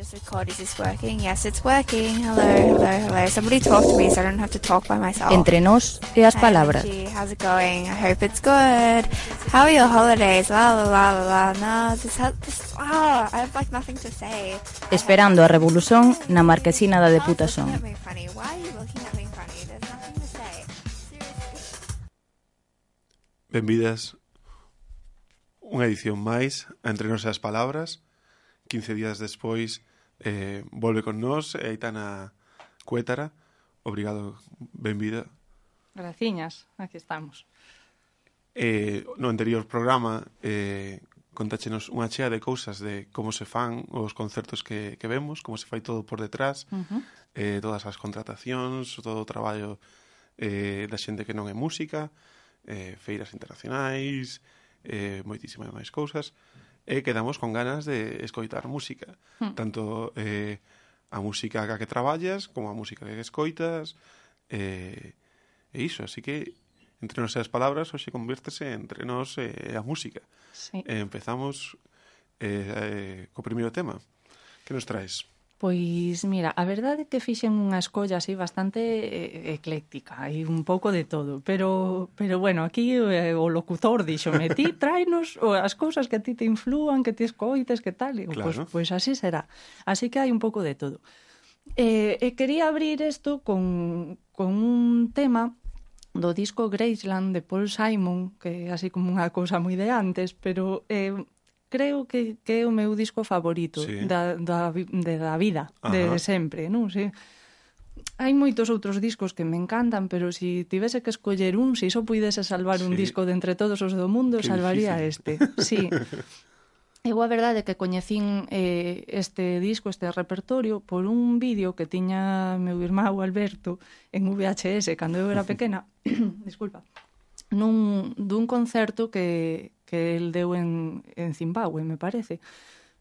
just record. Is this working? Yes, it's working. Hello, hello, hello. Somebody talk to me so I don't have to talk by myself. Entre nos e as palabras. Hey, how's it going? I hope it's good. How are your holidays? La la la la. No, this, this, oh, I have like nothing to say. Esperando a revolución na marquesina da Deputación. Benvidas unha edición máis a Entre Nosas Palabras, 15 días despois Eh, volve con nós, Aitana Cuétara. Obrigado, benvida. Graciñas, aquí estamos. Eh, no anterior programa eh, contáchenos unha chea de cousas de como se fan os concertos que, que vemos, como se fai todo por detrás, uh -huh. eh, todas as contratacións, todo o traballo eh, da xente que non é música, eh, feiras internacionais, eh, moitísimas máis cousas. Uh e quedamos con ganas de escoitar música, Hmm. tanto eh, a música que traballas como a música que escoitas eh, e iso, así que entre nosas palabras hoxe convértese entre nos e eh, a música. Sí. Eh, empezamos eh, eh, co primeiro tema. Que nos traes? Pois, mira, a verdade é que fixen unha escolla así bastante eh, ecléctica, hai un pouco de todo, pero, pero bueno, aquí eh, o locutor díxome, ti trainos as cousas que a ti te inflúan, que ti escoites, que tal, e pois, claro. pois, pois así será. Así que hai un pouco de todo. Eh, e quería abrir isto con, con un tema do disco Graceland de Paul Simon, que é así como unha cousa moi de antes, pero eh, creo que, que é o meu disco favorito sí. da, da, de, da vida, de, de sempre, non? Sí. Hai moitos outros discos que me encantan, pero se si tivese que escoller un, se si só puidese salvar sí. un disco de entre todos os do mundo, que salvaría difícil. este. Sí. Eu a verdade que coñecín eh, este disco, este repertorio, por un vídeo que tiña meu irmão Alberto en VHS cando eu era pequena, disculpa, nun, dun concerto que, que el deu en, en Zimbabue, me parece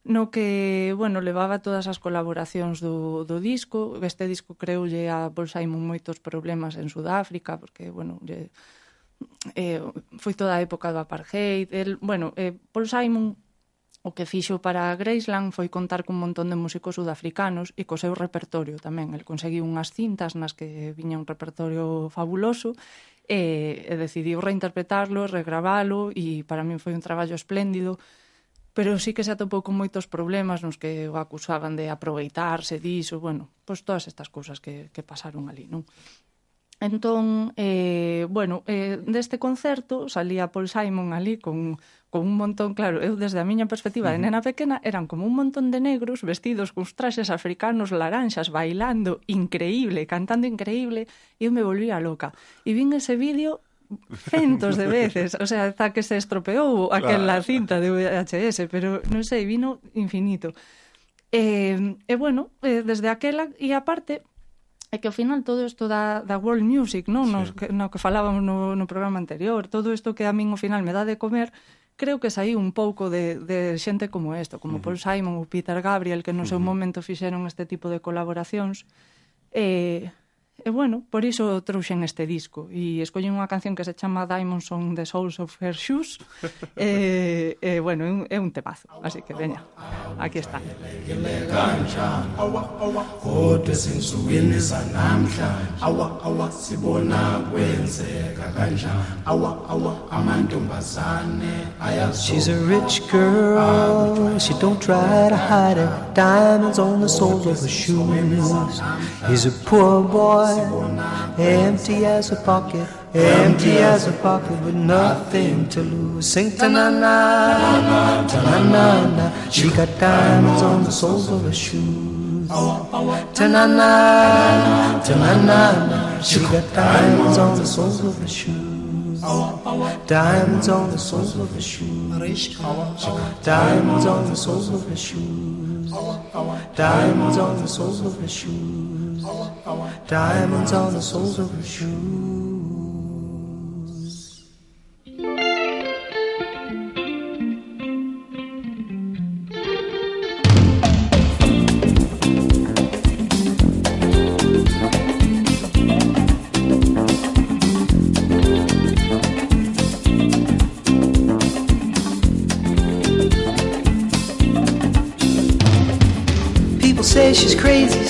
no que, bueno, levaba todas as colaboracións do, do disco. Este disco creulle a Paul Simon moitos problemas en Sudáfrica, porque, bueno, lle, eh, foi toda a época do apartheid. El, bueno, eh, Paul Simon o que fixo para Graceland foi contar cun montón de músicos sudafricanos e co seu repertorio tamén. El conseguiu unhas cintas nas que viña un repertorio fabuloso e, e decidiu reinterpretarlo, regravalo e para min foi un traballo espléndido pero sí que se atopou con moitos problemas nos que o acusaban de aproveitarse diso, bueno, pois todas estas cousas que, que pasaron ali, non? Entón, eh, bueno, eh, deste concerto salía Paul Simon ali con con un montón, claro, eu desde a miña perspectiva de nena pequena, eran como un montón de negros vestidos cuns traxes africanos laranxas, bailando, increíble, cantando increíble, e eu me volvía loca. E vin ese vídeo centos de veces, o sea, ata que se estropeou aquela claro. cinta de VHS, pero non sei, vino infinito. Eh, e, eh, eh, bueno, eh, desde aquela, e aparte, É que ao final todo isto da, da world music, non? Sí. Nos, que, no que falábamos no, no programa anterior, todo isto que a min ao final me dá de comer, creo que saí un pouco de, de xente como isto, como uh -huh. Paul Simon ou Peter Gabriel, que no seu uh -huh. momento fixeron este tipo de colaboracións. E, e bueno, por iso trouxen este disco. E escollen unha canción que se chama Diamonds on the Souls of Her Shoes. e, e, bueno, é un, é un temazo, así que veña, aquí está. Kodwa sensukwini zanamhlanje awa awa. Sibona kwenzeka kanjani? Awa awa. Amantombazane She's a rich girl, ah, she don't try to hide it. Diamonds on the soles of her shoes. He's a poor boy, empty as a pocket, empty as a pocket with nothing to lose. Sing ta na na, ta na na na. She got diamonds on the soles of her shoes. Ta na na, ta na na na. She got diamonds on the soles of her shoes. Diamonds on the soles of her shoes. Diamonds on the soles of her shoes. Diamonds on the soles of her shoes. Diamonds on the soles of her shoes.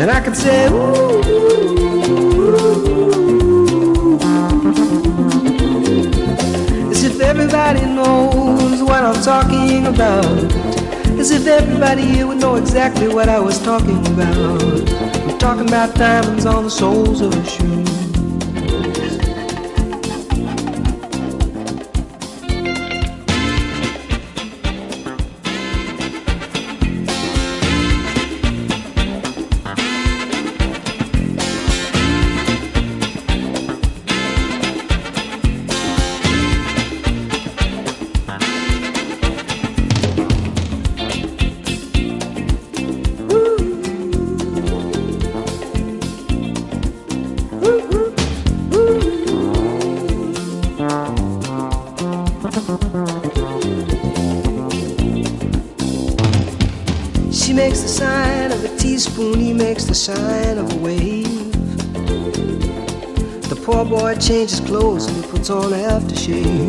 And I can say, Ooh. ooh. As if everybody knows what I'm talking about. As if everybody here would know exactly what I was talking about. I'm talking about diamonds on the soles of her shoes. Changes clothes and he puts on aftershave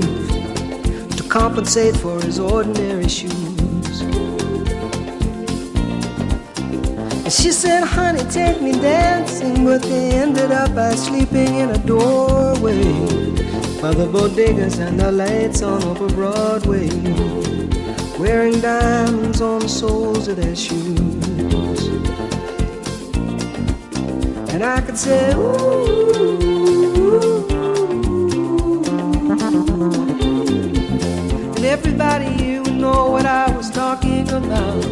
to compensate for his ordinary shoes. And she said, honey, take me dancing, but they ended up by sleeping in a doorway by the bodegas and the lights on over Broadway wearing diamonds on the soles of their shoes. And I could say, ooh. everybody you would know what I was talking about.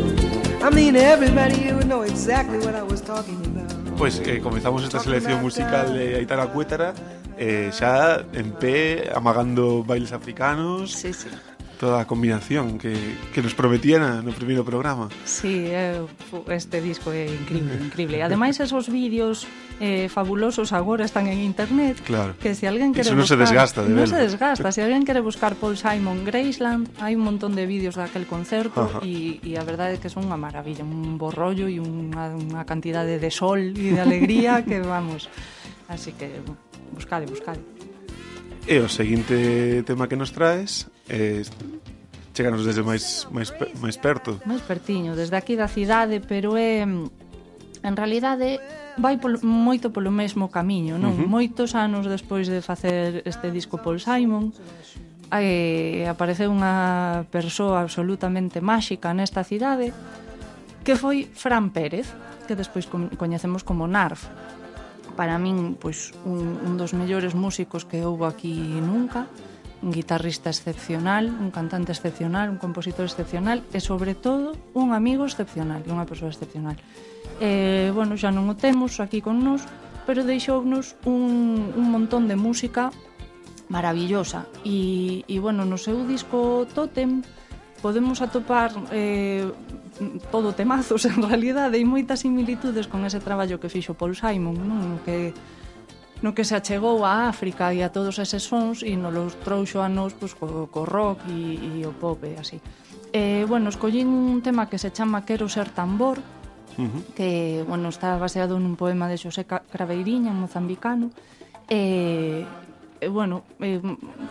I mean, everybody you would know exactly what I was talking about. Pois pues, eh, comezamos esta selección musical de Aitana Cuétara eh, xa en pé amagando bailes africanos. Sí, sí toda a combinación que, que nos prometían no primeiro programa. Sí, eh, este disco é increíble, increíble. Ademais, esos vídeos eh, fabulosos agora están en internet claro. que se alguén quere Eso non buscar, se desgasta, de Non se desgasta. Se alguén quere buscar Paul Simon Graceland, hai un montón de vídeos daquel concerto e a verdade é que son unha maravilla, un borrollo e unha, unha cantidade de sol e de alegría que vamos... Así que buscade, buscade. E o seguinte tema que nos traes eh, cheganos desde máis, máis, máis perto. Máis pertiño, desde aquí da cidade, pero é... En realidade, vai polo, moito polo mesmo camiño, non? Uh -huh. Moitos anos despois de facer este disco Paul Simon, eh, apareceu unha persoa absolutamente máxica nesta cidade que foi Fran Pérez, que despois coñecemos como Narf. Para min, pois, un, un dos mellores músicos que houve aquí nunca un guitarrista excepcional, un cantante excepcional, un compositor excepcional e, sobre todo, un amigo excepcional e unha persoa excepcional. Eh, bueno, xa non o temos aquí con nós, pero deixounos un, un montón de música maravillosa. E, e bueno, no seu disco Totem podemos atopar eh, todo temazos en realidade e moitas similitudes con ese traballo que fixo Paul Simon, non? que no que se achegou a África e a todos eses sons e nos los trouxo a nos pues, co, co rock e, e o pop e así. E, bueno, escollín un tema que se chama Quero ser tambor, uh -huh. que, bueno, está baseado nun poema de Xosé Craveiriña, mozambicano, e, e bueno, eh,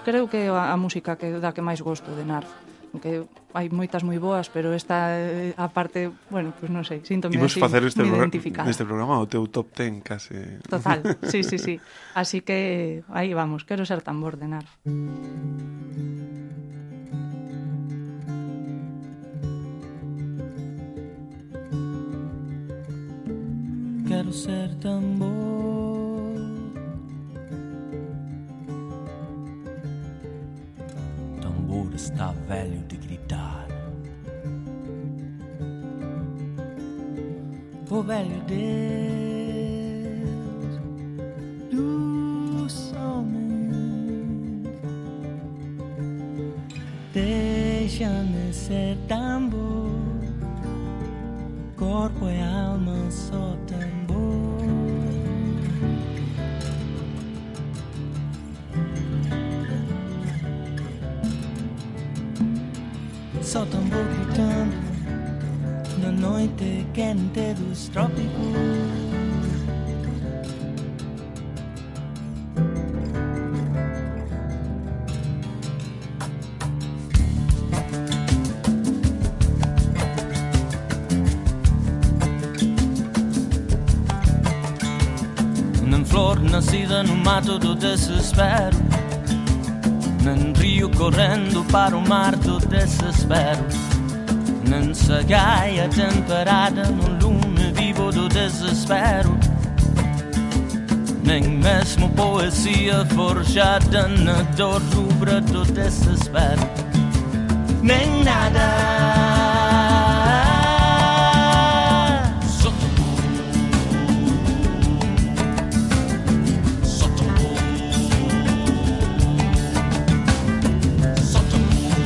creo que a, a música que da que máis gosto de Narf que hai moitas moi boas, pero esta eh, a parte, bueno, pois pues non sei, síntome Imos así, facer este, pro este programa o teu top 10 case. Total, sí, sí, sí. Así que aí vamos, quero ser tambor de nar. Quero ser tambor Tambor está velho de gritar. O velho Deus dos homens. Deixa-me ser tambor. corpo e alma só Só tambor gritando na noite quente dos trópicos. Nem flor nascida no mato do desespero Nem rio correndo para o mar do desespero. Nem sagaia temperada no lume vivo do desespero. Nem mesmo poesia forjada na dor rubra do desespero. Nem nada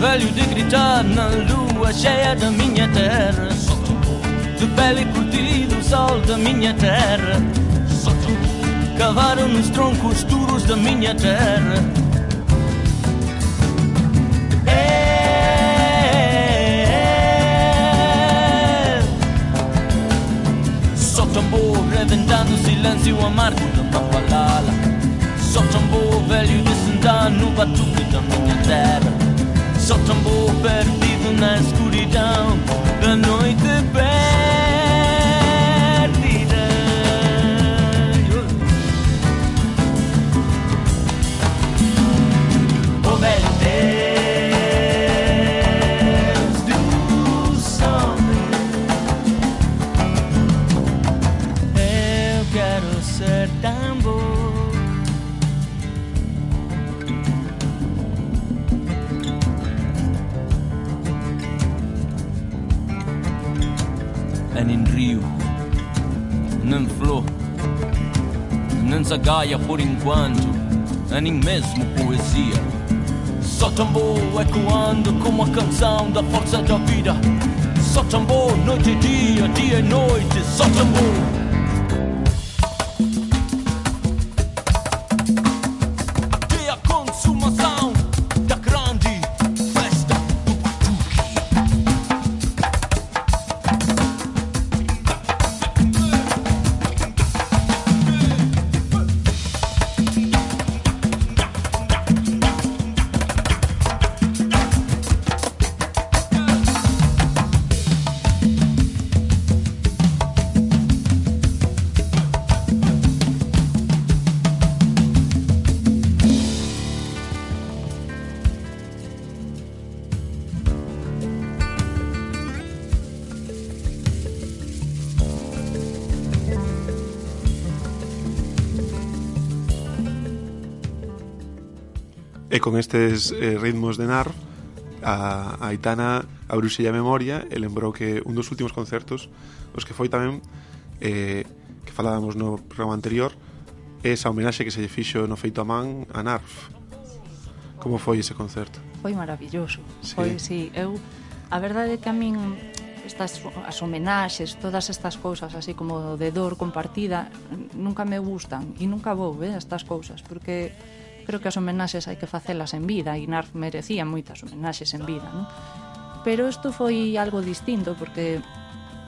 Velho de gritar na lua cheia da minha terra De pele curtido o sol da minha terra Cavaram nos troncos duros da minha terra. É. Só tambor reventando o silêncio amargo da Mapalala Só tambor velho de sentar no batuque da minha terra tambor perdido na escuridão da noite perdida nem zagaia por enquanto, é nem mesmo poesia. Só tambor ecoando como a canção da força da vida. Só tambor, noite e dia, dia e noite, só tambor. E con estes eh, ritmos de Nar, a, a Aitana abriuse a memoria e lembrou que un dos últimos concertos os que foi tamén eh, que falábamos no programa anterior esa homenaxe que se lle fixo no feito a man a Narf Como foi ese concerto? Foi maravilloso sí. Foi, sí, eu A verdade é que a min estas as homenaxes, todas estas cousas así como de dor compartida nunca me gustan e nunca vou, eh, estas cousas, porque creo que as homenaxes hai que facelas en vida, e Narf merecía moitas homenaxes en vida, non? Pero isto foi algo distinto, porque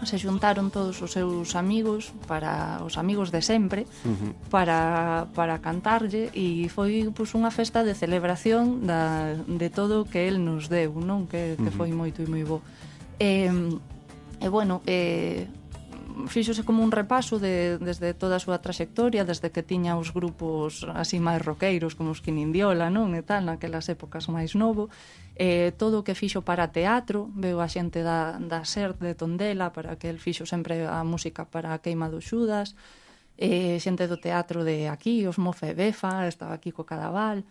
se xuntaron todos os seus amigos para os amigos de sempre uh -huh. para, para cantarlle e foi pois, unha festa de celebración da, de todo o que el nos deu non que, que foi moito e moi bo e, e bueno e, fíxose como un repaso de, desde toda a súa traxectoria, desde que tiña os grupos así máis roqueiros, como os Quinindiola, non? E tal, naquelas épocas máis novo. Eh, todo o que fixo para teatro, veo a xente da, da SER de Tondela, para que el fixo sempre a música para a Queima do Xudas, eh, xente do teatro de aquí, os Mofe Befa, estaba aquí co Cadaval,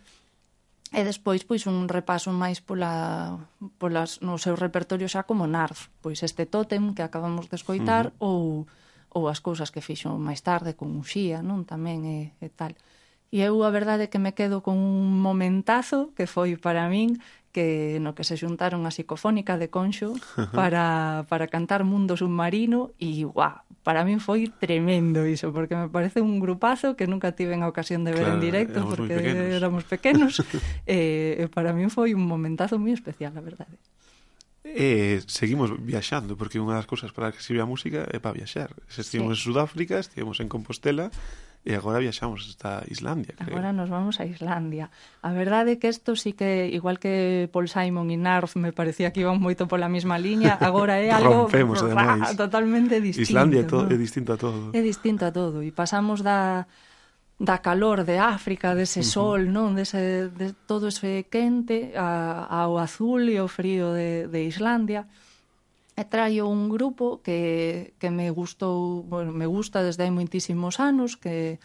E despois pois un repaso máis pola polas no seu repertorio xa como Narf, pois este Tótem que acabamos de escoitar uh -huh. ou ou as cousas que fixo máis tarde con Uxía, non tamén e, e tal. E eu a verdade que me quedo con un momentazo que foi para min que no que se xuntaron a psicofónica de Conxo para, para cantar Mundo Submarino e guau, para min foi tremendo iso, porque me parece un grupazo que nunca tiven a ocasión de ver claro, en directo, éramos porque pequenos. éramos pequenos, e eh, eh, para min foi un momentazo moi especial, a verdade. E eh, seguimos viaxando, porque unha das cousas para que sirve a música é para viaxar. Se estivemos sí. en Sudáfrica, estivemos en Compostela, e agora viaxamos hasta Islandia, creo. Agora nos vamos a Islandia. A verdade é que isto sí que, igual que Paul Simon e Narf me parecía que iban moito pola mesma liña, agora é algo Rompemos, ademais. totalmente distinto. Islandia to no? é distinto a todo. É distinto a todo. E pasamos da da calor de África, dese sol, non, dese de todo ese quente a, ao azul e ao frío de, de Islandia e traio un grupo que, que me gustou, bueno, me gusta desde hai moitísimos anos, que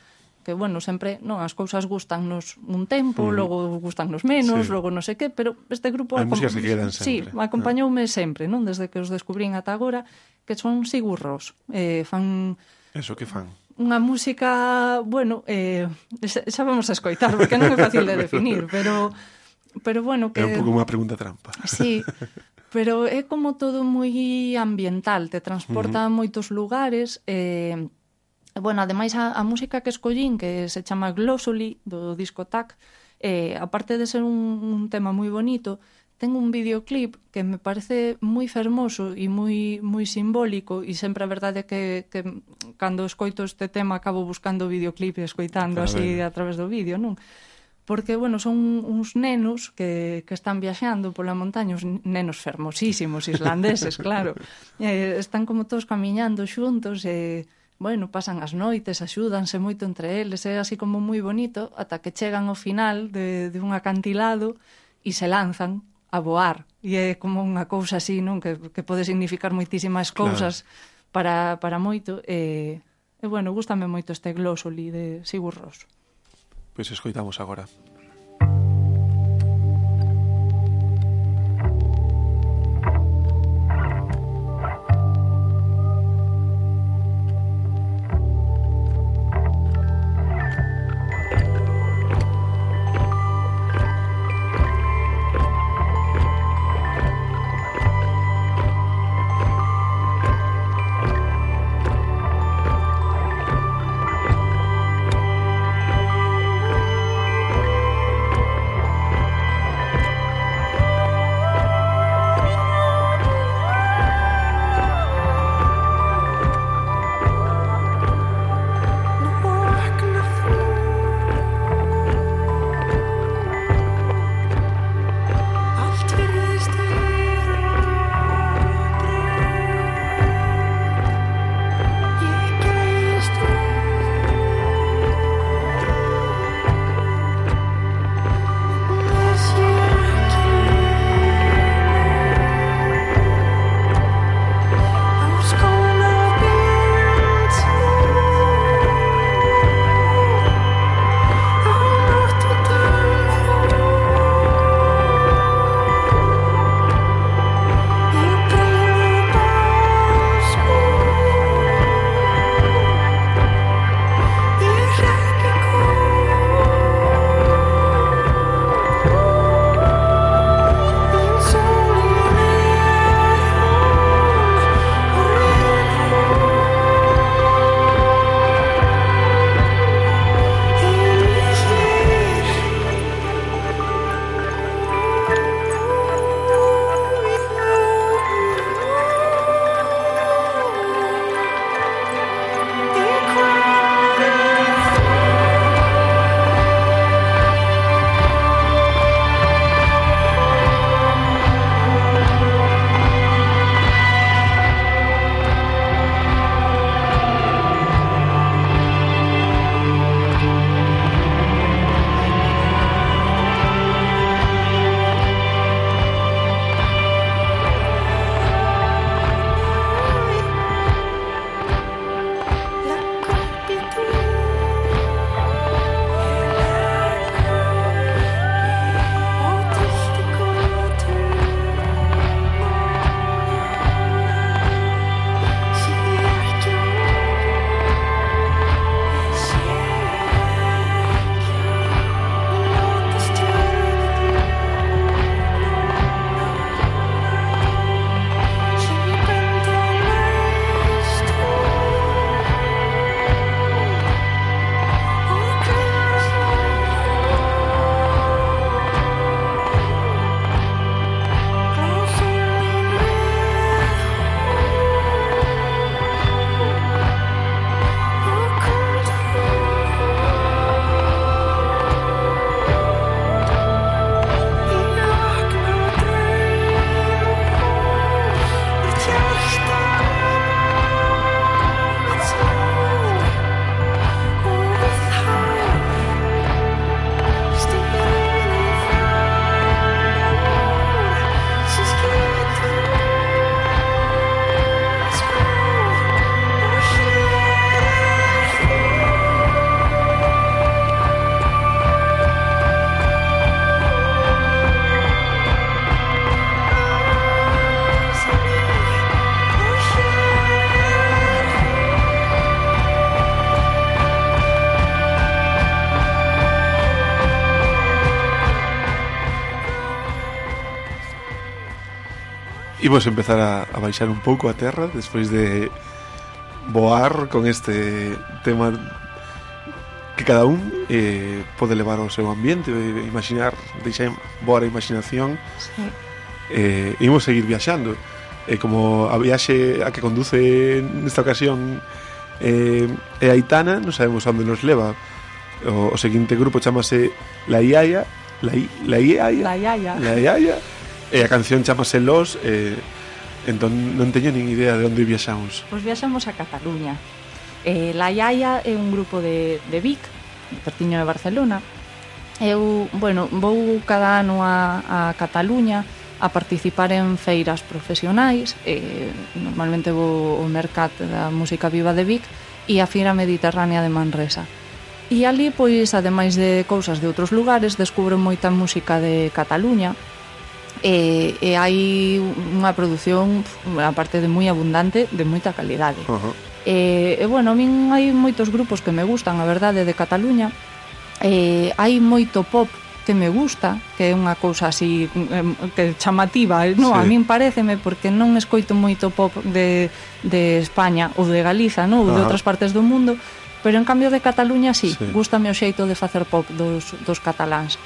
que bueno, sempre, non, as cousas gustannos un tempo, mm. logo gustannos menos, sí. logo non sei que, pero este grupo Hai músicas que quedan sempre. Sí, acompañoume ah. sempre, non, desde que os descubrín ata agora, que son sigurros. Eh, fan Eso que fan? Unha música, bueno, eh, xa, xa vamos a escoitar, porque non é fácil de definir, pero pero bueno que É un pouco unha pregunta trampa. Sí, pero é como todo moi ambiental, te transporta uh -huh. a moitos lugares e eh, bueno, ademais a, a música que escollín que se chama Glossoli do disco TAC, eh, aparte de ser un, un tema moi bonito, ten un videoclip que me parece moi fermoso e moi moi simbólico e sempre a verdade é que, que cando escoito este tema acabo buscando o videoclip e escoitando claro, así a través do vídeo, non? porque, bueno, son uns nenos que, que están viaxando pola montaña, uns nenos fermosísimos islandeses, claro. Eh, están como todos camiñando xuntos e, eh, bueno, pasan as noites, axúdanse moito entre eles, é eh, así como moi bonito, ata que chegan ao final de, de un acantilado e se lanzan a voar. E é como unha cousa así, non? Que, que pode significar moitísimas cousas claro. para, para moito. E, e bueno, gustame moito este glósoli de Sigur Ross. Pois escoitamos agora. Imos empezar a, a baixar un pouco a terra despois de voar con este tema que cada un eh, pode levar ao seu ambiente, E imaginar, deixar voar a imaginación. Sí. Eh, imos seguir viaxando. E eh, como a viaxe a que conduce nesta ocasión eh, é Aitana, non sabemos onde nos leva. O, o seguinte grupo chamase La Iaia, La, I, la Iaia, La Iaia, La Iaia E a canción chamase Los e, Entón non teño nin idea de onde viaxamos. Pois viaxamos a Cataluña. Eh, La Iaia é un grupo de, de Vic Pertiño de Barcelona. Eu, bueno, vou cada ano a, a Cataluña a participar en feiras profesionais. Eh, normalmente vou ao Mercat da Música Viva de Vic e a Fira Mediterránea de Manresa. E ali, pois, ademais de cousas de outros lugares descubro moita música de Cataluña e, e hai unha produción aparte de moi abundante de moita calidade uh -huh. e, e bueno, a min hai moitos grupos que me gustan a verdade de Cataluña e, hai moito pop que me gusta, que é unha cousa así que chamativa, eh, no, sí. a min pareceme porque non escoito moito pop de, de España ou de Galiza, no, ou de outras partes do mundo, pero en cambio de Cataluña sí, sí. gustame o xeito de facer pop dos, dos cataláns.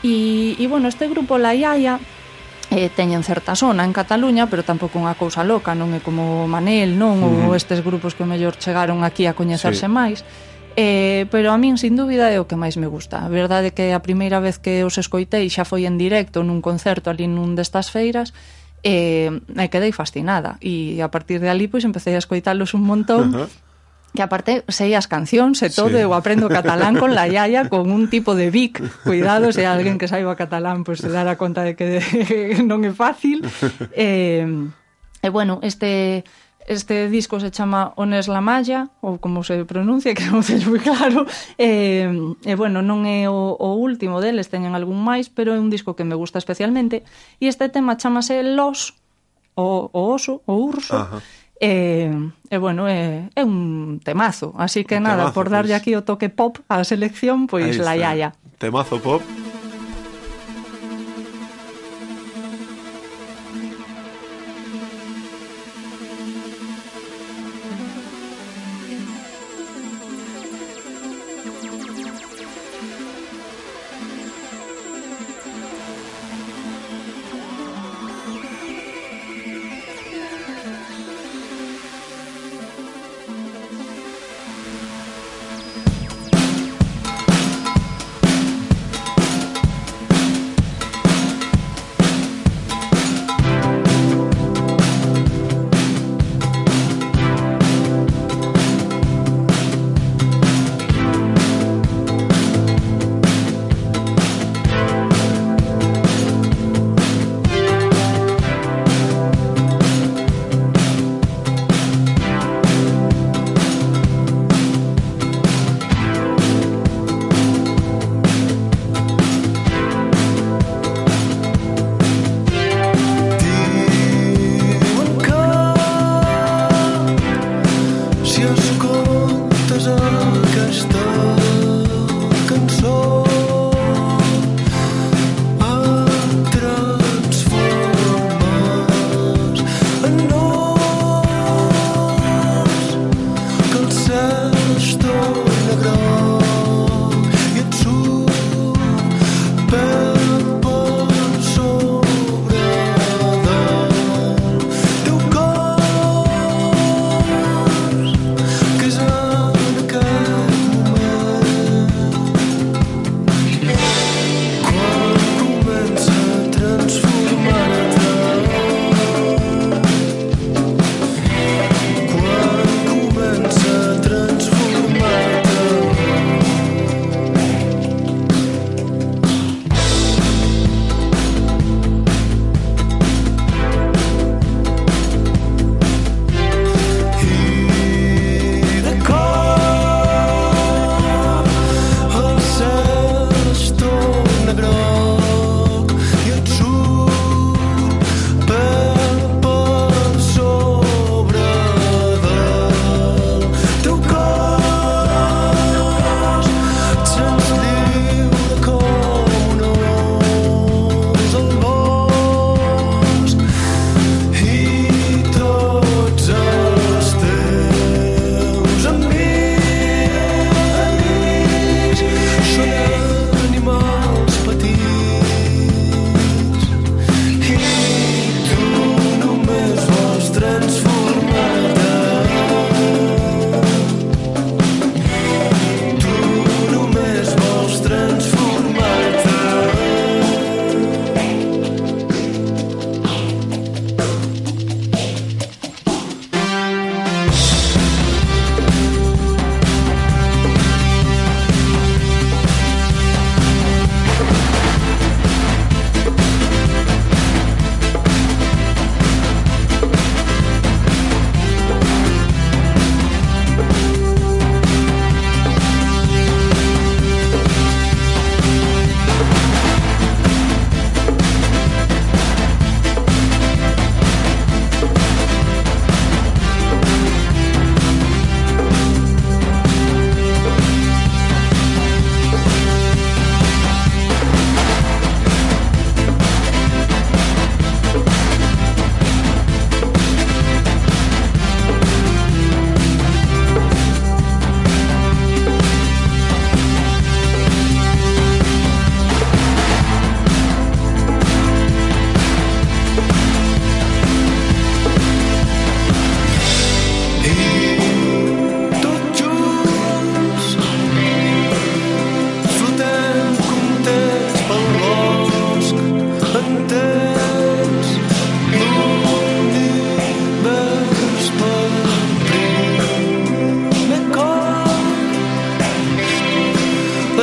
E, e bueno, este grupo La Iaia eh, teñen certa zona en Cataluña, pero tampouco unha cousa loca, non é como Manel, non, uh -huh. ou estes grupos que mellor chegaron aquí a coñecerse sí. máis. Eh, pero a min, sin dúbida, é o que máis me gusta. A verdade é que a primeira vez que os escoitei xa foi en directo nun concerto ali nun destas feiras, e eh, me quedei fascinada e a partir de ali pois empecé a escoitalos un montón uh -huh que aparte sei as cancións e todo, sí. eu aprendo catalán con la yaya, con un tipo de bic, cuidado, se alguén que saiba catalán, pois pues, se dará conta de que non é fácil. E, eh, e bueno, este este disco se chama Ones la Malla, ou como se pronuncia, que non sei moi claro, e, e bueno, non é o, o último deles, teñen algún máis, pero é un disco que me gusta especialmente, e este tema chamase Los, o, o oso, o urso, Ajá. E, e bueno, é, é un temazo, así que un nada, temazo, por darlle aquí o toque pop á selección, pois Ahí la está. yaya. Temazo pop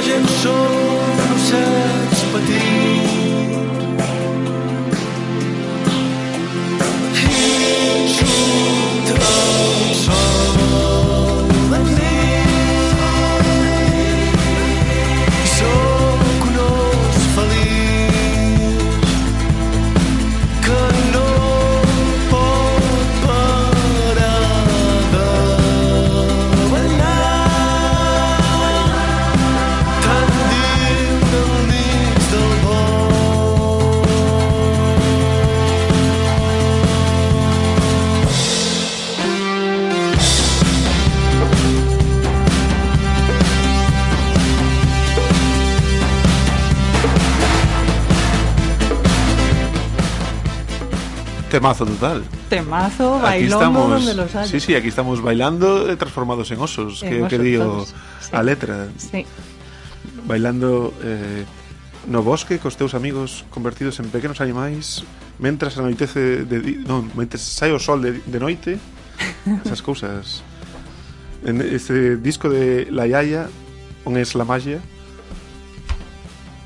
Belgian show. temazo total. Temazo, bailando estamos, donde los hay. Sí, sí, aquí estamos bailando eh, transformados en osos, en que, osos, que digo sí. a letra. Sí. Bailando eh, no bosque cos teus amigos convertidos en pequenos animais mentras anoitece de di, non, mentras sai o sol de, de noite esas cousas en este disco de La Yaya on es la magia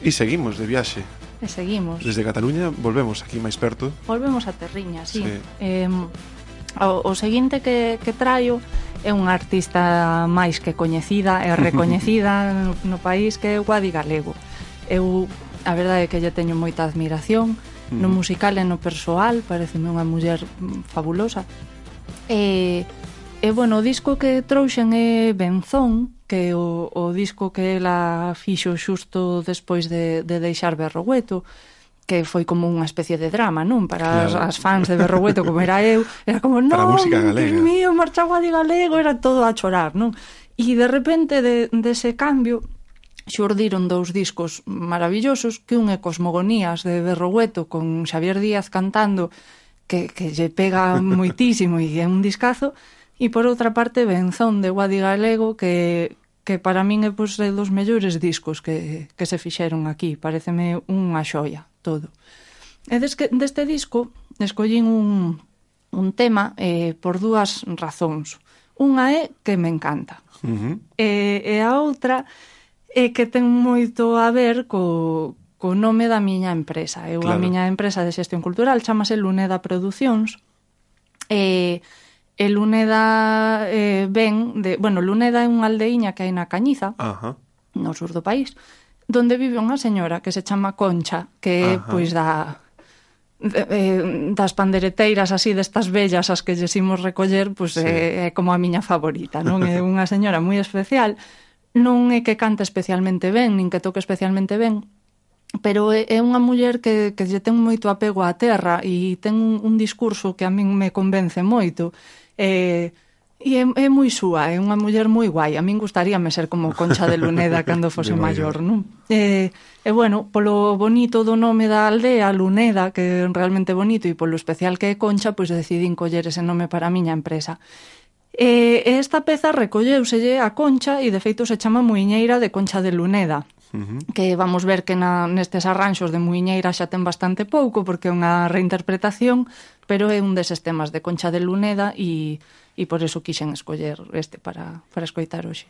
e seguimos de viaxe E seguimos. Desde Cataluña volvemos aquí máis perto. Volvemos a Terriña, sí. sí. Eh, o, o seguinte que, que traio é unha artista máis que coñecida e recoñecida no, no país que é o Guadi Galego. Eu a verdade é que lle teño moita admiración no musical e no persoal, pareceme unha muller mm, fabulosa. E eh, E bueno, o disco que trouxen é Benzón, que o, o disco que ela fixo xusto despois de, de deixar Berrogueto, que foi como unha especie de drama, non? Para claro. as, as fans de Berrogueto, como era eu, era como, non, Dios mío, marchaba de galego, era todo a chorar, non? E de repente de, dese cambio xurdiron dous discos maravillosos, que un é Cosmogonías de Berrogueto con Xavier Díaz cantando, que, que lle pega moitísimo e é un discazo, E por outra parte, Benzón de Guadi Galego, que, que para min é pois, dos mellores discos que, que se fixeron aquí. Pareceme unha xoia, todo. E desque, deste disco, escollín un, un tema eh, por dúas razóns. Unha é que me encanta. Uh -huh. e, e a outra é que ten moito a ver co, co nome da miña empresa. Eu claro. a miña empresa de xestión cultural chamase Luneda Producións. E E Luneda eh, ven de... Bueno, Luneda é unha aldeiña que hai na Cañiza, Ajá. no sur do país, donde vive unha señora que se chama Concha, que é pois da eh, das pandereteiras así destas vellas as que lles recoller, pois sí. é, é como a miña favorita, non? É unha señora moi especial, non é que cante especialmente ben, nin que toque especialmente ben, pero é, unha muller que, que lle ten moito apego á terra e ten un, un discurso que a min me convence moito Eh, E é, é moi súa, é unha muller moi guai. A min gustaríame ser como Concha de Luneda cando fose maior, non? E, e bueno, polo bonito do nome da aldea, Luneda, que é realmente bonito, e polo especial que é Concha, pois decidín coller ese nome para a miña empresa. E, e esta peza recolleuselle a Concha e de feito se chama Muiñeira de Concha de Luneda. Mm-hmm. Que vamos ver que na, nestes arranxos de Muiñeira xa ten bastante pouco porque é unha reinterpretación pero é un deses temas de Concha de Luneda e, e por eso quixen escoller este para, para escoitar hoxe.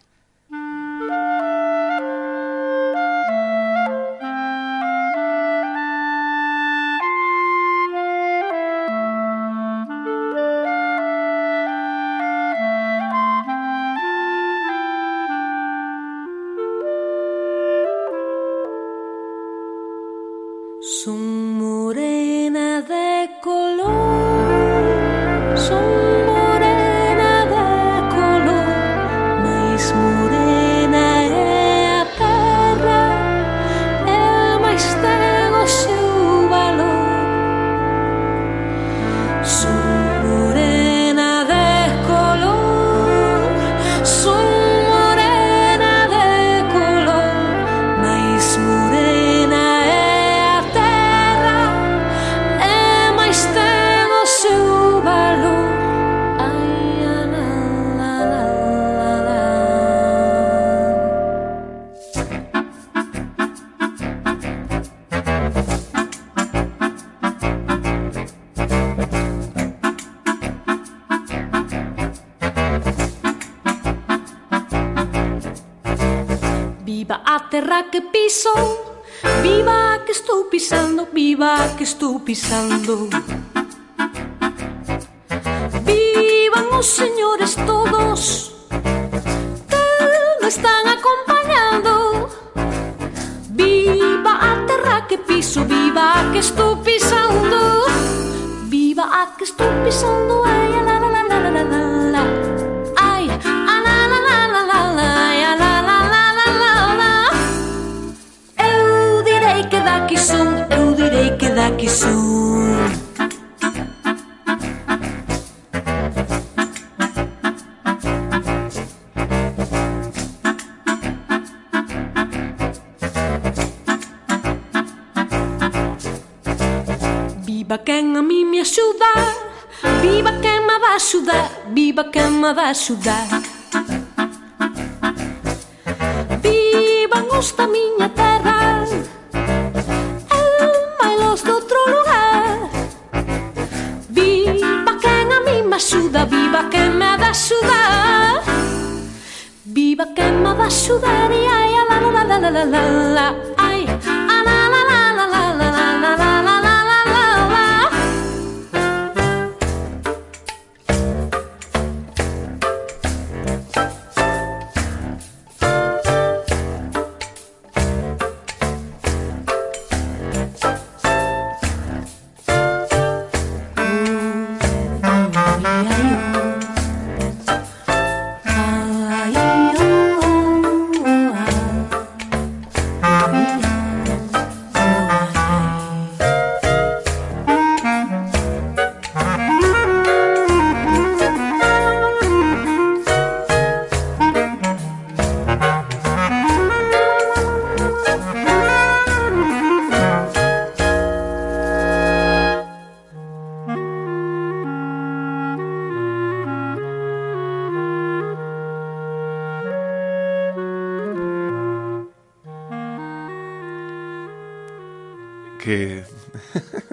tierra que piso, viva que estoy pisando, viva que estoy pisando. quen a mí me axuda. Viva quen me va axudar Viva quen me va axudar Vivan os da miña terra Eu mailos do outro lugar. Viva quen a mí me axuda Viva quen me va axudar Viva quen me va axudar ai, la, la, la, la, la, la, la, la.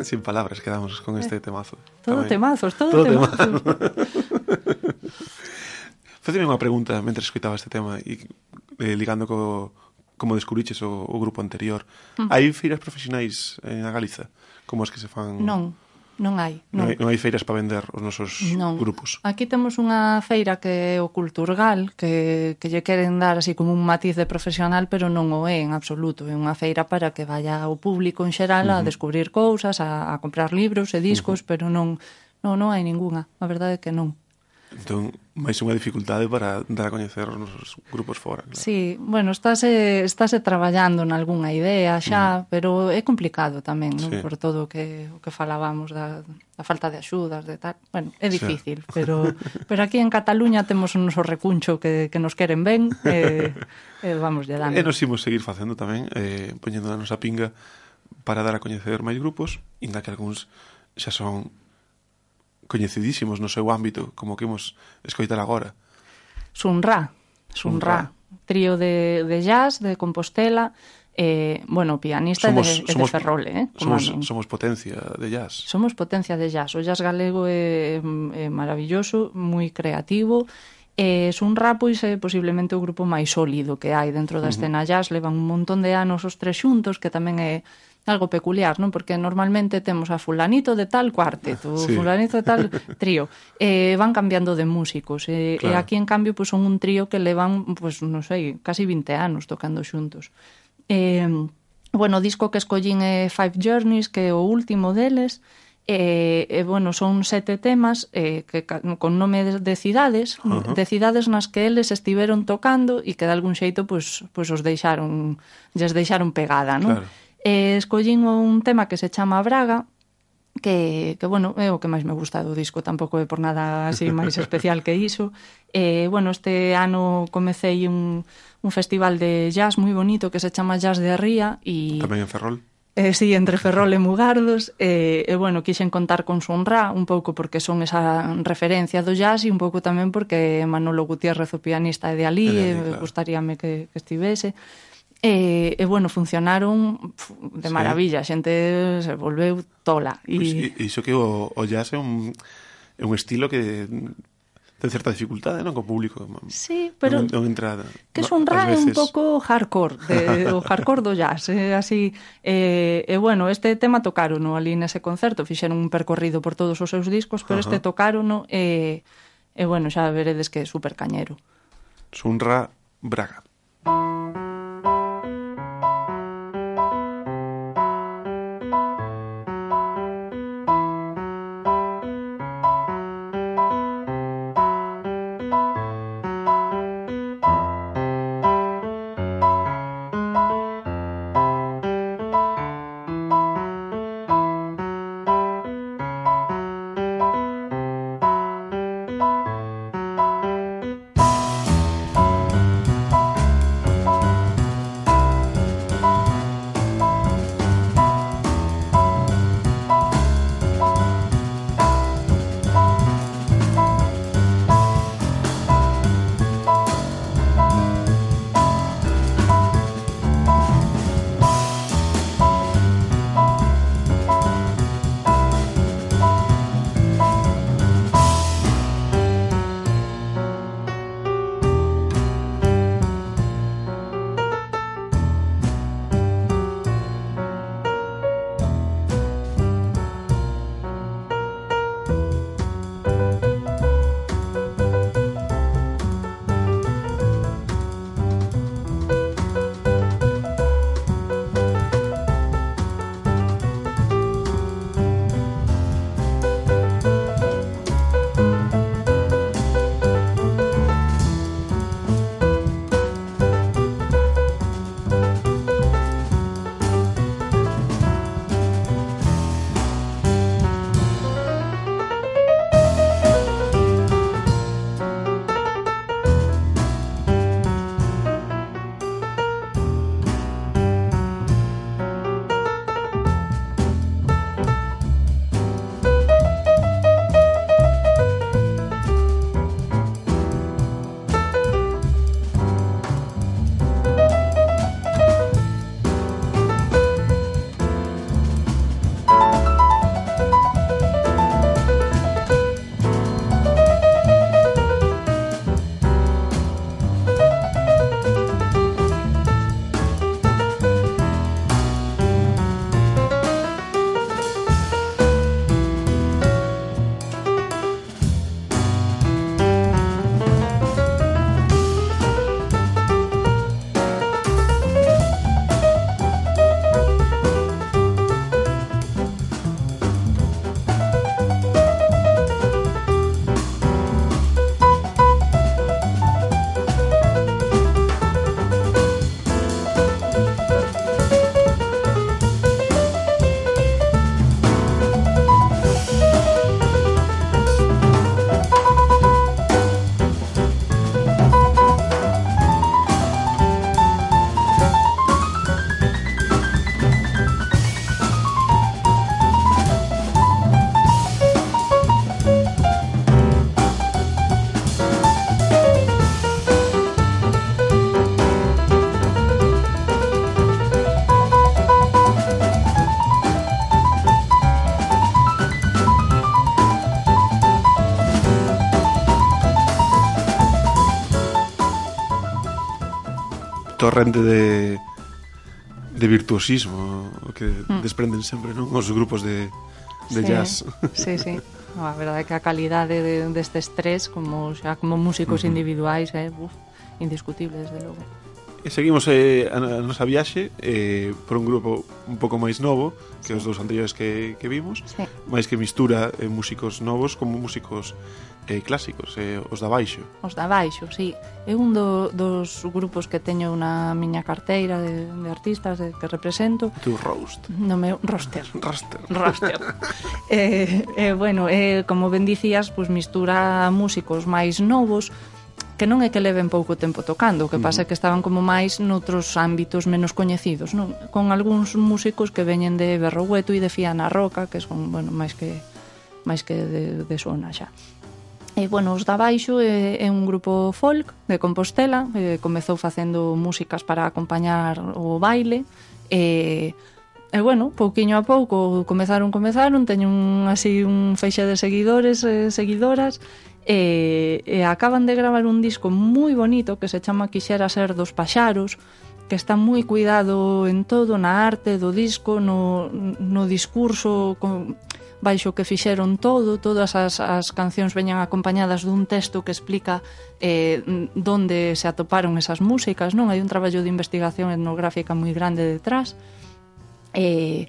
Sin palabras quedamos con este eh, temazo. Todo Tamén. temazos, todo, todo temazos. Faceme unha pregunta mentre escuitaba este tema e eh, ligando co como descubriches o, o grupo anterior. Uh -huh. Hai feiras profesionais na Galiza como as que se fan? Non. Non hai. Non, non hai, non hai feiras para vender os nosos non. grupos. Aquí temos unha feira que é o Culturgal, que, que lle queren dar así como un matiz de profesional, pero non o é en absoluto. É unha feira para que vaya o público en xeral uh -huh. a descubrir cousas, a, a comprar libros e discos, uh -huh. pero non, non, non hai ningunha. A verdade é que non. Entón, máis unha dificultade para dar a coñecer os nosos grupos fora. Claro. Sí, bueno, estáse, estáse traballando en algunha idea xa, uh -huh. pero é complicado tamén, sí. non? por todo o que, o que falábamos da, da falta de axudas, de tal. Bueno, é difícil, sí. pero, pero aquí en Cataluña temos un noso recuncho que, que nos queren ben, e, eh, eh, vamos lle dando. E nos imos seguir facendo tamén, eh, poñendo a nosa pinga para dar a coñecer máis grupos, inda que algúns xa son coñecidísimos no seu ámbito, como que imos escoitar agora. Sunra, Sunra, Sunrá. trío de, de jazz de Compostela, eh, bueno, pianista somos, de, somos, de Ferrol, eh, somos, somos potencia de jazz. Somos potencia de jazz. O jazz galego é, é maravilloso, moi creativo, e eh, Sunra pois é posiblemente o grupo máis sólido que hai dentro da escena jazz, levan un montón de anos os tres xuntos, que tamén é algo peculiar, non? Porque normalmente temos a fulanito de tal cuarteto, ah, sí. fulanito de tal trío. Eh, van cambiando de músicos. Eh, claro. E aquí, en cambio, pues, son un trío que levan, pues, non sei, casi 20 anos tocando xuntos. Eh, bueno, o disco que escollín é Five Journeys, que é o último deles, E, eh, eh, bueno, son sete temas eh, que, con nome de, de cidades, uh -huh. de cidades nas que eles estiveron tocando e que de algún xeito pois, pues, pois pues os deixaron lles deixaron pegada, non? Claro. E escollín un tema que se chama Braga, que, que bueno, é o que máis me gusta do disco, tampouco é por nada así máis especial que iso. E, bueno, este ano comecei un, un festival de jazz moi bonito que se chama Jazz de Ría. E... Tamén en Ferrol? Eh, sí, entre Ferrol e Mugardos, eh, e, eh, eh, bueno, quixen contar con Sonrá un pouco porque son esa referencia do jazz e un pouco tamén porque Manolo Gutiérrez, o pianista, é de ali, e, de ali, claro. gustaríame que, que estivese. E, e bueno, funcionaron pf, de sí. maravilla, a xente se volveu tola. E pues, iso que o, o jazz é un, é un estilo que ten certa dificultade, non, co público. Sí, pero non, non entra, que é un veces... un pouco hardcore, de, o hardcore do jazz, é así. E, e bueno, este tema tocaron no, ali nese concerto, fixeron un percorrido por todos os seus discos, pero Ajá. este tocaron no, e, e bueno, xa veredes que é super cañero. Sunra Braga. Braga. torrente de de virtuosismo que mm. desprenden sempre, non? Os grupos de de sí, jazz. Sí, sí. A verdade é que a calidade de, destes tres como xa como músicos individuais é eh, uf, indiscutible, desde logo. E seguimos eh, a, a nosa viaxe eh, por un grupo un pouco máis novo que sí. os dous anteriores que, que vimos sí. máis que mistura eh, músicos novos como músicos eh, clásicos eh, os da baixo. Os da baixo, sí. É un do, dos grupos que teño na miña carteira de, de artistas de, que represento. Tu roast. No meu roster. Roster Roster eh, eh, Bueno, eh, como ben dicías, pues, mistura músicos máis novos que non é que leven pouco tempo tocando, o que pasa é mm. que estaban como máis noutros ámbitos menos coñecidos, non? Con algúns músicos que veñen de Berrogueto e de Fiana Roca, que son, bueno, máis que máis que de, de zona xa. E, bueno, os da Baixo é, é un grupo folk de Compostela, eh, comezou facendo músicas para acompañar o baile, e... E bueno, pouquiño a pouco comezaron, comezaron, teñen un, así un feixe de seguidores e seguidoras e, e acaban de gravar un disco moi bonito que se chama Quixera ser dos paxaros que está moi cuidado en todo, na arte do disco, no, no discurso con, baixo que fixeron todo, todas as, as cancións veñan acompañadas dun texto que explica eh, donde se atoparon esas músicas, non? Hai un traballo de investigación etnográfica moi grande detrás. Eh,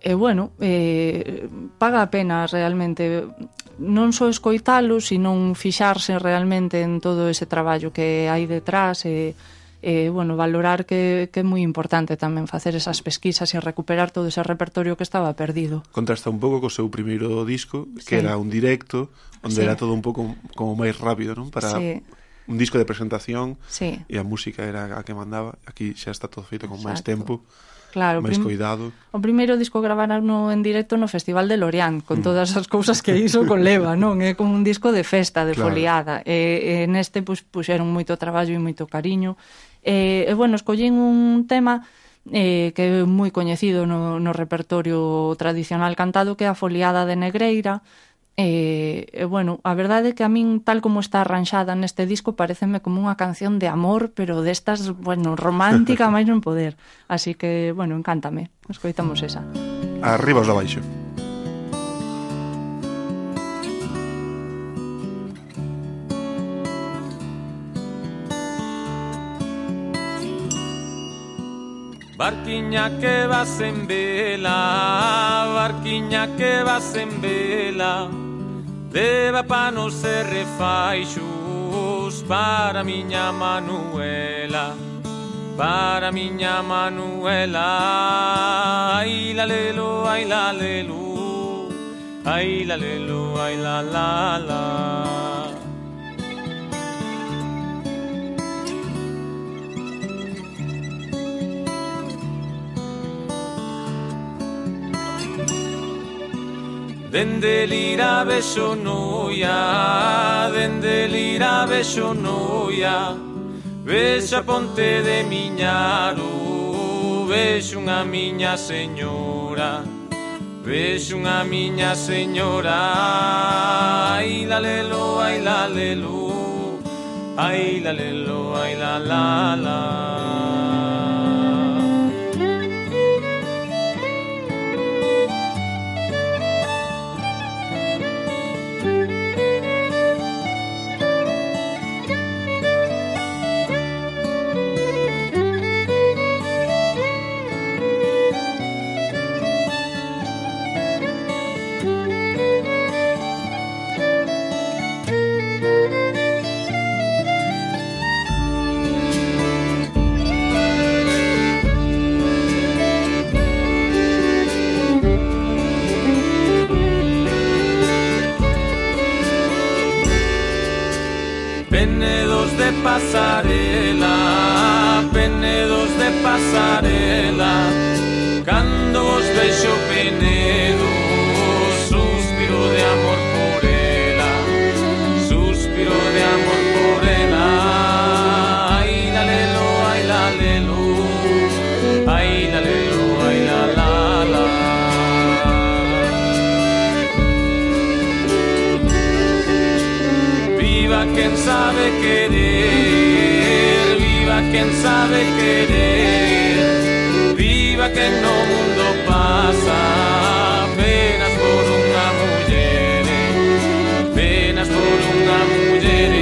E bueno, eh, paga a pena realmente non só escoitalo, sino fixarse realmente en todo ese traballo que hai detrás e, e bueno, valorar que, que é moi importante tamén facer esas pesquisas e recuperar todo ese repertorio que estaba perdido. Contrasta un pouco co seu primeiro disco, que sí. era un directo, onde sí. era todo un pouco como máis rápido, non? Para sí. un disco de presentación sí. e a música era a que mandaba. Aquí xa está todo feito con máis tempo claro, máis coidado. O primeiro disco gravarano en directo no Festival de Lorient, con mm. todas as cousas que iso conleva, non? É como un disco de festa, de claro. foliada. E, e neste pues, puxeron moito traballo e moito cariño. E, e bueno, escollín un tema eh, que é moi coñecido no, no repertorio tradicional cantado, que é a foliada de Negreira, E, e bueno, a verdade é que a min tal como está arranxada neste disco pareceme como unha canción de amor, pero destas, bueno, romántica máis non poder. Así que, bueno, encántame. Escoitamos esa. Arriba os da baixo. Barquiña que vas en vela, barquiña que vas en vela, Leva panos e refaixos para miña Manuela Para miña Manuela. Ai la lelo, ai la lelo Ai la lelo, ai la la la. Dende lira beso noia, dende lira beso noia, Vexa ponte de miñaro, vexo unha miña señora, vexo unha miña señora, ai la lelo, ai la lelo, ai la lelo, ai la la la. Pasarela, penedos de pasarela Cando vos vexo penedo, suspiro de amor por ela Suspiro de amor por ela. Ai la lelo, ai la lelo Ai la lelo, ai la la la. Quen sabe querer, quen sabe querer, viva quen no mundo pasa apenas por unha muller, apenas por unha muller.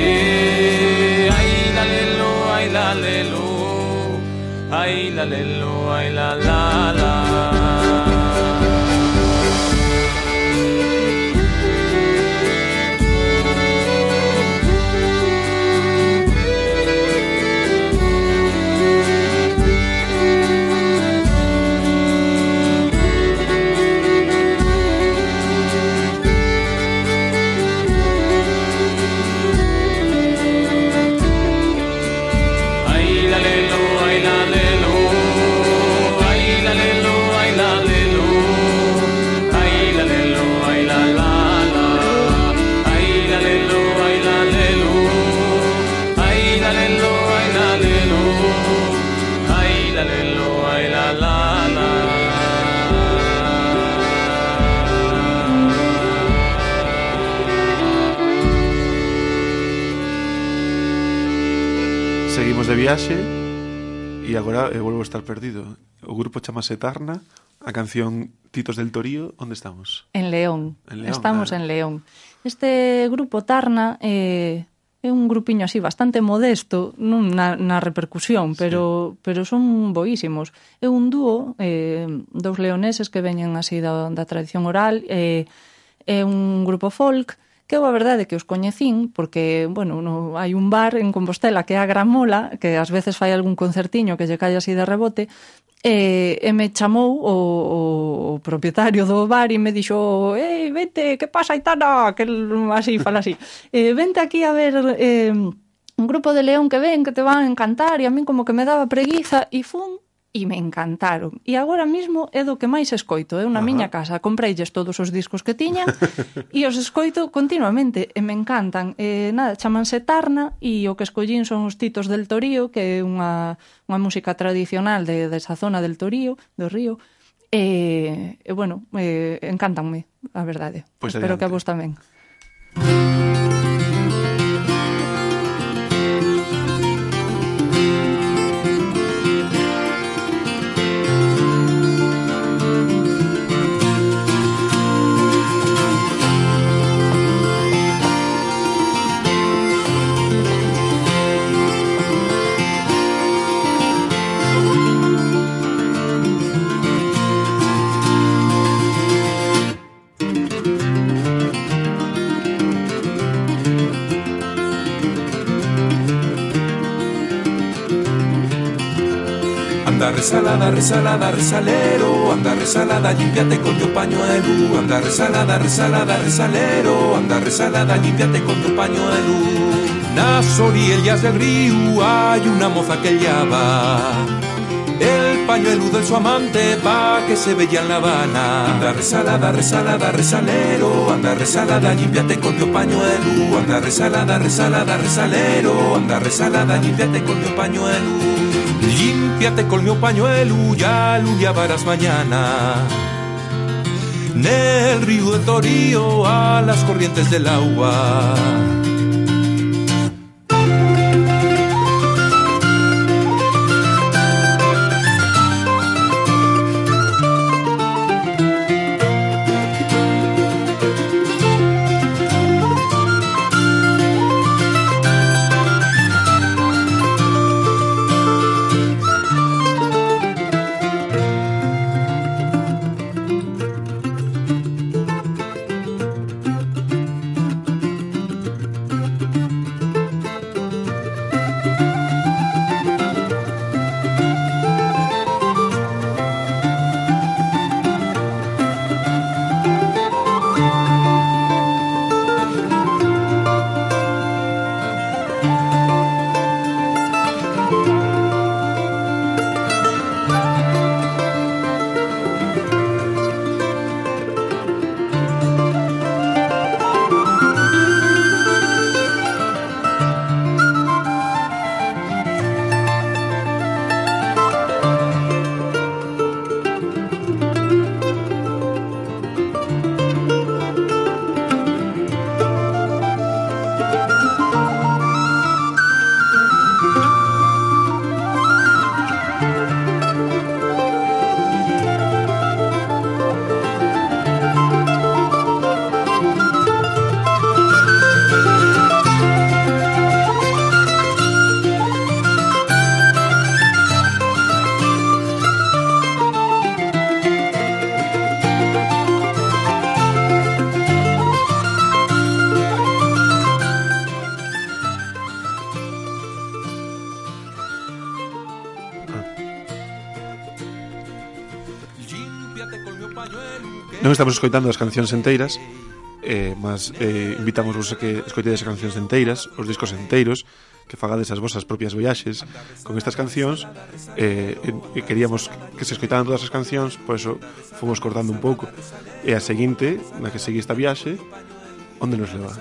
Ai la lelo, ai la lelo, ai la lelo, ai la la la. viaxe e agora eh, volvo a estar perdido. O grupo chamase Tarna, a canción Titos del Torío, onde estamos? En León. En León estamos ah. en León. Este grupo Tarna eh, é un grupiño así bastante modesto non na, na repercusión, pero sí. pero son boísimos. É un dúo, eh, dous leoneses que veñen así da, da tradición oral, eh, é un grupo folk, que eu a verdade que os coñecín, porque, bueno, no, hai un bar en Compostela que é a Gramola, que ás veces fai algún concertiño que lle cae así de rebote, e, e me chamou o, o, o propietario do bar e me dixo «Ei, vente, que pasa, Aitana?» que así, fala así. Eh, «Vente aquí a ver...» eh, un grupo de león que ven, que te van a encantar, e a min como que me daba preguiza, e fun e me encantaron. E agora mesmo é do que máis escoito. Eu na miña casa compreilles todos os discos que tiñan e os escoito continuamente e me encantan. E, nada, chamanse Tarna e o que escollín son os Titos del Torío, que é unha, unha música tradicional de, desa zona del Torío, do río. E, e bueno, eh, encantanme, a verdade. Pois Espero adiante. que a vos tamén. Música resalada, resalada, resalero Anda resalada, limpiate con tu pañuelo Anda resalada, resalada, resalero Anda resalada, limpiate con tu pañuelo Nas orillas del río hay una moza que llava el pañuelo de su amante pa' que se vea en La Habana. Anda resalada, resalada, resalero. Anda resalada, limpiate con tu pañuelo. Anda resalada, resalada, resalero. Anda resalada, limpiate con tu pañuelo. Límpiate con mi pañuelo, ya lo llevarás mañana. Nel río de Torío a las corrientes del agua. Non estamos escoitando as cancións enteiras, eh, mas eh, invitamos vos a que escoitedes as cancións enteiras, os discos enteiros, que fagades as vosas propias viaxes con estas cancións eh, e queríamos que se escoitaran todas as cancións por eso fomos cortando un pouco e a seguinte, na que segue esta viaxe onde nos leva?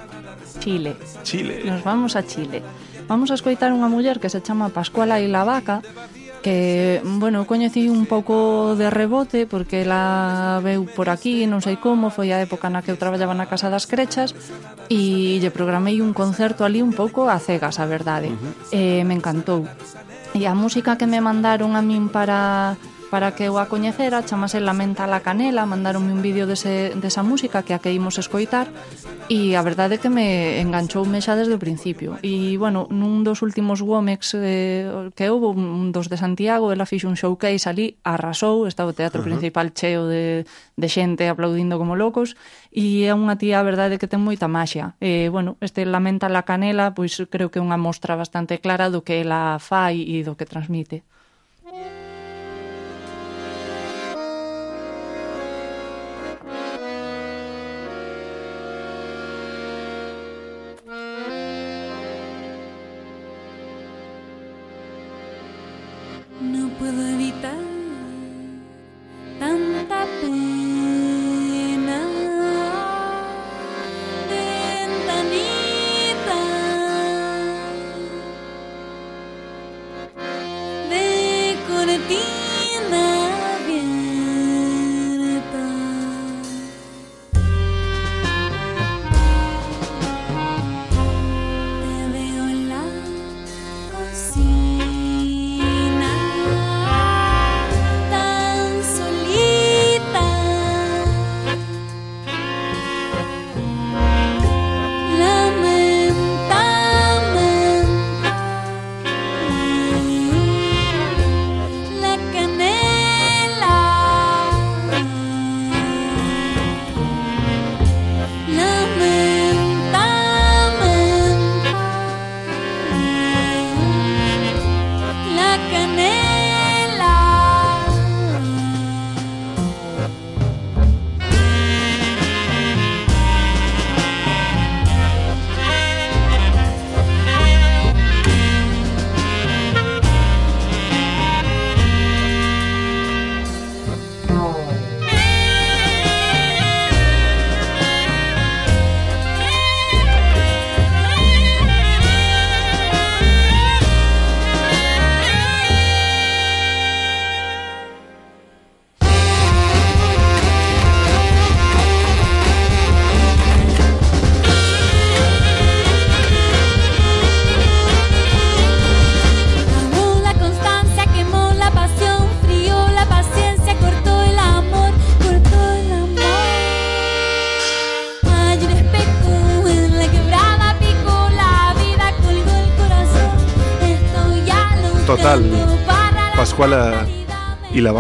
Chile. Chile. Nos vamos a Chile. Vamos a escoitar unha muller que se chama Pascuala y la Vaca, que, bueno, coñecí un pouco de rebote porque la veu por aquí, non sei como, foi a época na que eu traballaba na Casa das Crechas e lle programei un concerto ali un pouco a cegas, a verdade. Uh -huh. eh, me encantou. E a música que me mandaron a min para para que eu a coñecera, chamase Lamenta la Canela, mandaronme un vídeo dese, desa música que a que imos escoitar e a verdade é que me enganchoume xa desde o principio. E, bueno, nun dos últimos Womex eh, que houve, un dos de Santiago, ela fixo un showcase ali, arrasou, estaba o teatro uh -huh. principal cheo de, de xente aplaudindo como locos, e é unha tía, a verdade, que ten moita maxia. E, bueno, este Lamenta la Canela, pois creo que é unha mostra bastante clara do que ela fai e do que transmite. Música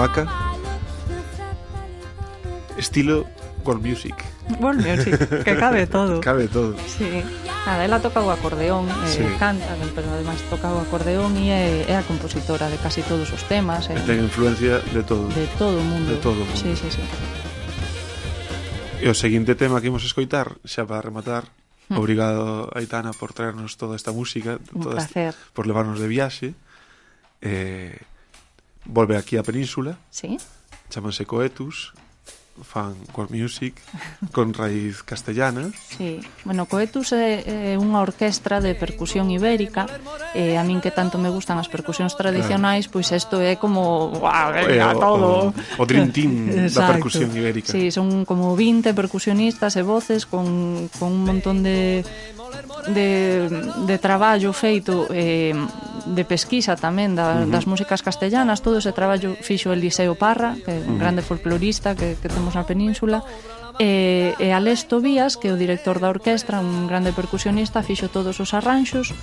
vaca Estilo world music. World music, que cabe todo. Cabe todo. Sí. Nada, ela toca o acordeón, eh, sí. eh, canta, pero ademais toca o acordeón e é, é a compositora de casi todos os temas. Eh. E eh, ten influencia de todo. De todo o mundo. De todo o mundo. Sí, sí, sí. E o seguinte tema que imos escoitar, xa para rematar, hmm. obrigado Aitana por traernos toda esta música, Un toda placer. Esta, por levarnos de viaxe. Eh, volve aquí a península. Sí. Chamanse Coetus, fan core music con raíz castellana. Sí, bueno, Coetus é, é unha orquestra de percusión ibérica e a min que tanto me gustan as percusións tradicionais, claro. pois isto é como wow, venga, o, todo. O, o dream team da percusión ibérica. Sí, son como 20 percusionistas e voces con, con un montón de de, de traballo feito eh, de pesquisa tamén da, uh -huh. das músicas castellanas, todo ese traballo fixo Eliseo Parra, que é un uh -huh. grande folclorista que, que temos na península, e, e Alex Tobías, que é o director da orquestra, un grande percusionista, fixo todos os arranxos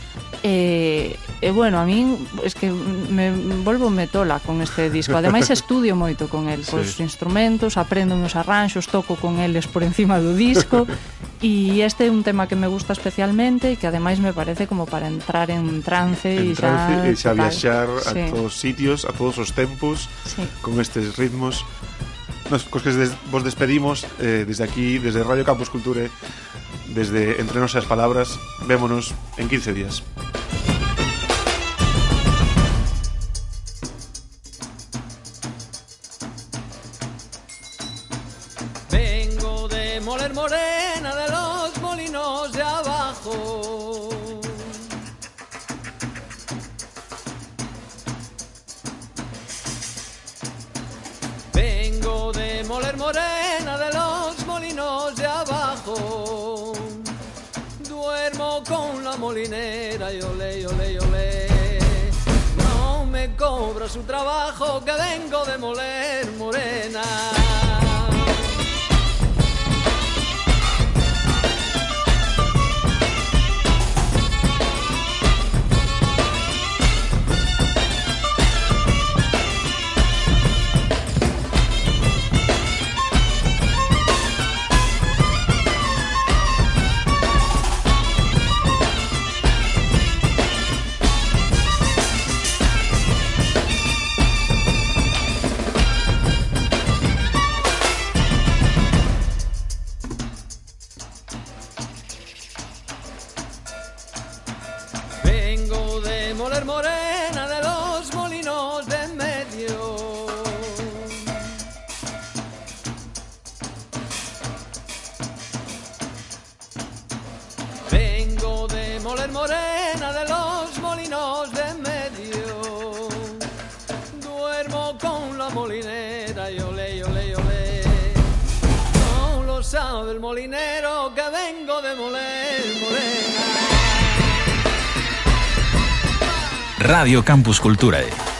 e, e bueno, a min es que me volvo metola con este disco. Ademais estudio moito con el, cos sí. instrumentos, aprendo meus arranxos, toco con eles por encima do disco e este é un tema que me gusta especialmente e que ademais me parece como para entrar en trance en e xa, e xa viaxar sí. a todos os sitios, a todos os tempos sí. con estes ritmos nos despedimos eh, desde aquí, desde Radio Campus Culture, desde Entre Nos e as Palabras. Vémonos en 15 días. Moler morena de los molinos de abajo. Duermo con la molinera y ole, ole, ole. No me cobra su trabajo que vengo de moler morena. Radio Campus Culturae.